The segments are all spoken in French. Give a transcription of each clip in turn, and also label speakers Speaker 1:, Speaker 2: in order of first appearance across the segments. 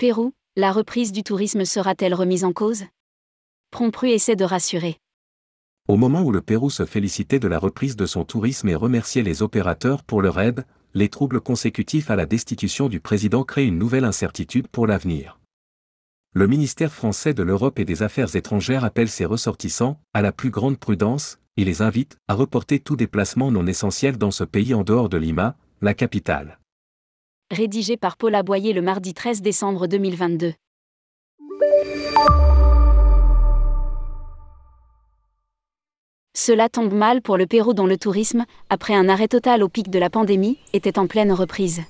Speaker 1: Pérou, la reprise du tourisme sera-t-elle remise en cause? Prompru essaie de rassurer.
Speaker 2: Au moment où le Pérou se félicitait de la reprise de son tourisme et remerciait les opérateurs pour leur aide, les troubles consécutifs à la destitution du président créent une nouvelle incertitude pour l'avenir. Le ministère français de l'Europe et des Affaires étrangères appelle ses ressortissants à la plus grande prudence et les invite à reporter tout déplacement non essentiel dans ce pays en dehors de Lima, la capitale.
Speaker 1: Rédigé par Paul Aboyer le mardi 13 décembre 2022. Cela tombe mal pour le Pérou dont le tourisme, après un arrêt total au pic de la pandémie, était en pleine reprise.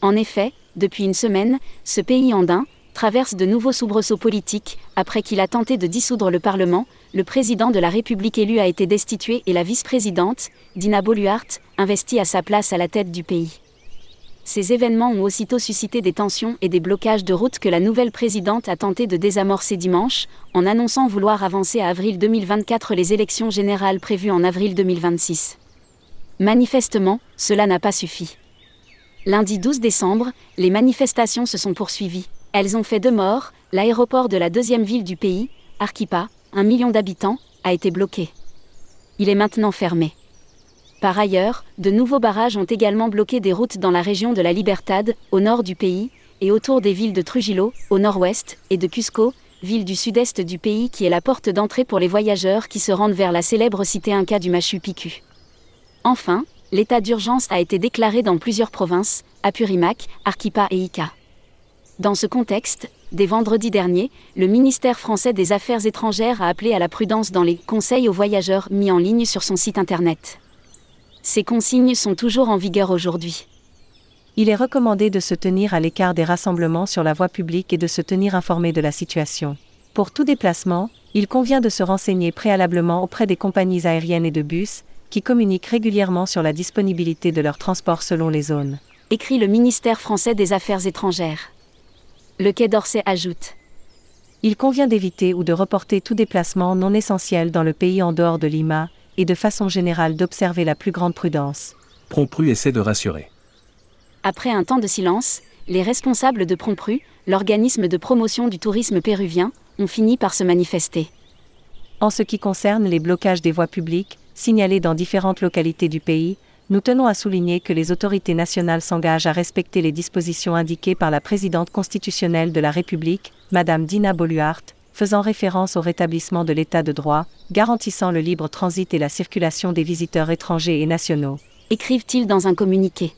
Speaker 1: En effet, depuis une semaine, ce pays andin traverse de nouveaux soubresauts politiques, après qu'il a tenté de dissoudre le Parlement, le président de la République élu a été destitué et la vice-présidente, Dina Boluart, investie à sa place à la tête du pays. Ces événements ont aussitôt suscité des tensions et des blocages de route que la nouvelle présidente a tenté de désamorcer dimanche, en annonçant vouloir avancer à avril 2024 les élections générales prévues en avril 2026. Manifestement, cela n'a pas suffi. Lundi 12 décembre, les manifestations se sont poursuivies. Elles ont fait deux morts, l'aéroport de la deuxième ville du pays, Arquipa, un million d'habitants, a été bloqué. Il est maintenant fermé. Par ailleurs, de nouveaux barrages ont également bloqué des routes dans la région de la Libertad, au nord du pays, et autour des villes de Trujillo, au nord-ouest, et de Cusco, ville du sud-est du pays qui est la porte d'entrée pour les voyageurs qui se rendent vers la célèbre cité inca du Machu Picchu. Enfin, l'état d'urgence a été déclaré dans plusieurs provinces, Apurimac, Arequipa et Ica. Dans ce contexte, dès vendredi dernier, le ministère français des Affaires étrangères a appelé à la prudence dans les conseils aux voyageurs mis en ligne sur son site internet. Ces consignes sont toujours en vigueur aujourd'hui.
Speaker 3: Il est recommandé de se tenir à l'écart des rassemblements sur la voie publique et de se tenir informé de la situation. Pour tout déplacement, il convient de se renseigner préalablement auprès des compagnies aériennes et de bus, qui communiquent régulièrement sur la disponibilité de leur transport selon les zones.
Speaker 1: Écrit le ministère français des Affaires étrangères. Le Quai d'Orsay ajoute.
Speaker 3: Il convient d'éviter ou de reporter tout déplacement non essentiel dans le pays en dehors de Lima, et de façon générale d'observer la plus grande prudence.
Speaker 2: Prompru essaie de rassurer.
Speaker 1: Après un temps de silence, les responsables de Prompru, l'organisme de promotion du tourisme péruvien, ont fini par se manifester.
Speaker 3: En ce qui concerne les blocages des voies publiques, signalés dans différentes localités du pays, nous tenons à souligner que les autorités nationales s'engagent à respecter les dispositions indiquées par la présidente constitutionnelle de la République, Madame Dina Boluart, faisant référence au rétablissement de l'état de droit, garantissant le libre transit et la circulation des visiteurs étrangers et nationaux.
Speaker 1: Écrivent-ils dans un communiqué.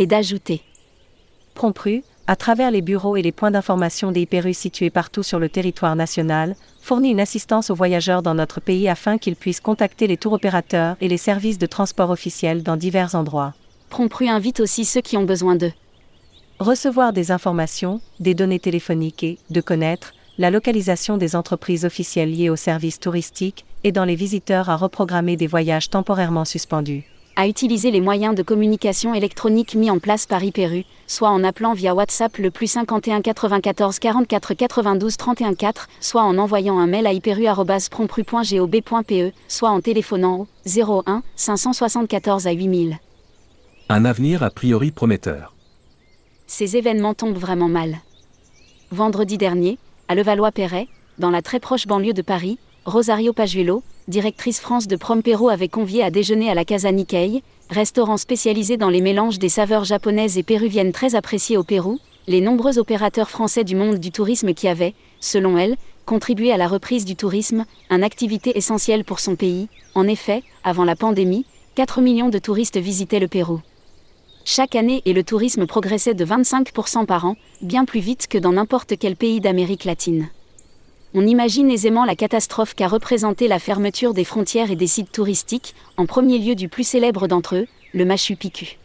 Speaker 1: Et d'ajouter.
Speaker 3: Prompru, à travers les bureaux et les points d'information des IPRU situés partout sur le territoire national, fournit une assistance aux voyageurs dans notre pays afin qu'ils puissent contacter les tours opérateurs et les services de transport officiels dans divers endroits.
Speaker 1: Prompru invite aussi ceux qui ont besoin d'eux.
Speaker 3: Recevoir des informations, des données téléphoniques et, de connaître, la localisation des entreprises officielles liées aux services touristiques, dans les visiteurs à reprogrammer des voyages temporairement suspendus.
Speaker 1: À utiliser les moyens de communication électronique mis en place par IPERU, soit en appelant via WhatsApp le plus 51 94 44 92 31 4, soit en envoyant un mail à iperu.prompru.gob.pe, soit en téléphonant au 01 574 à 8000.
Speaker 2: Un avenir a priori prometteur.
Speaker 1: Ces événements tombent vraiment mal. Vendredi dernier, à Levallois-Perret, dans la très proche banlieue de Paris, Rosario Pajuelo, directrice France de Prompero, avait convié à déjeuner à la Casa Nikkei, restaurant spécialisé dans les mélanges des saveurs japonaises et péruviennes très appréciées au Pérou, les nombreux opérateurs français du monde du tourisme qui avaient, selon elle, contribué à la reprise du tourisme, une activité essentielle pour son pays. En effet, avant la pandémie, 4 millions de touristes visitaient le Pérou. Chaque année et le tourisme progressait de 25% par an, bien plus vite que dans n'importe quel pays d'Amérique latine. On imagine aisément la catastrophe qu'a représenté la fermeture des frontières et des sites touristiques, en premier lieu du plus célèbre d'entre eux, le Machu Picchu.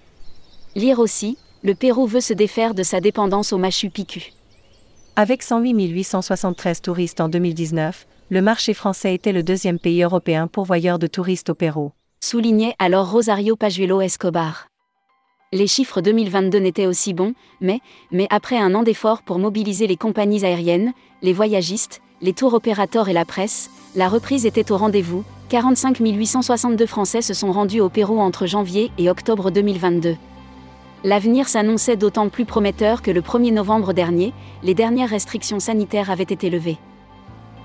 Speaker 1: Lire aussi, le Pérou veut se défaire de sa dépendance au Machu Picchu.
Speaker 3: Avec 108 873 touristes en 2019, le marché français était le deuxième pays européen pourvoyeur de touristes au Pérou.
Speaker 1: Soulignait alors Rosario Pajuelo Escobar les chiffres 2022 n'étaient aussi bons, mais, mais après un an d'efforts pour mobiliser les compagnies aériennes, les voyagistes, les tours opérateurs et la presse, la reprise était au rendez-vous. 45 862 Français se sont rendus au Pérou entre janvier et octobre 2022. L'avenir s'annonçait d'autant plus prometteur que le 1er novembre dernier, les dernières restrictions sanitaires avaient été levées.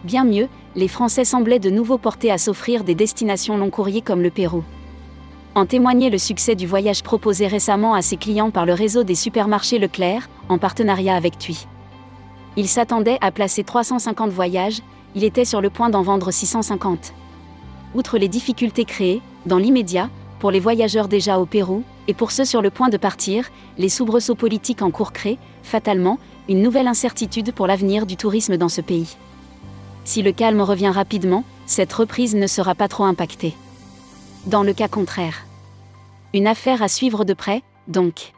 Speaker 1: Bien mieux, les Français semblaient de nouveau portés à s'offrir des destinations long courrier comme le Pérou. En témoignait le succès du voyage proposé récemment à ses clients par le réseau des supermarchés Leclerc, en partenariat avec TUI. Il s'attendait à placer 350 voyages, il était sur le point d'en vendre 650. Outre les difficultés créées, dans l'immédiat, pour les voyageurs déjà au Pérou, et pour ceux sur le point de partir, les soubresauts politiques en cours créent, fatalement, une nouvelle incertitude pour l'avenir du tourisme dans ce pays. Si le calme revient rapidement, cette reprise ne sera pas trop impactée. Dans le cas contraire. Une affaire à suivre de près, donc.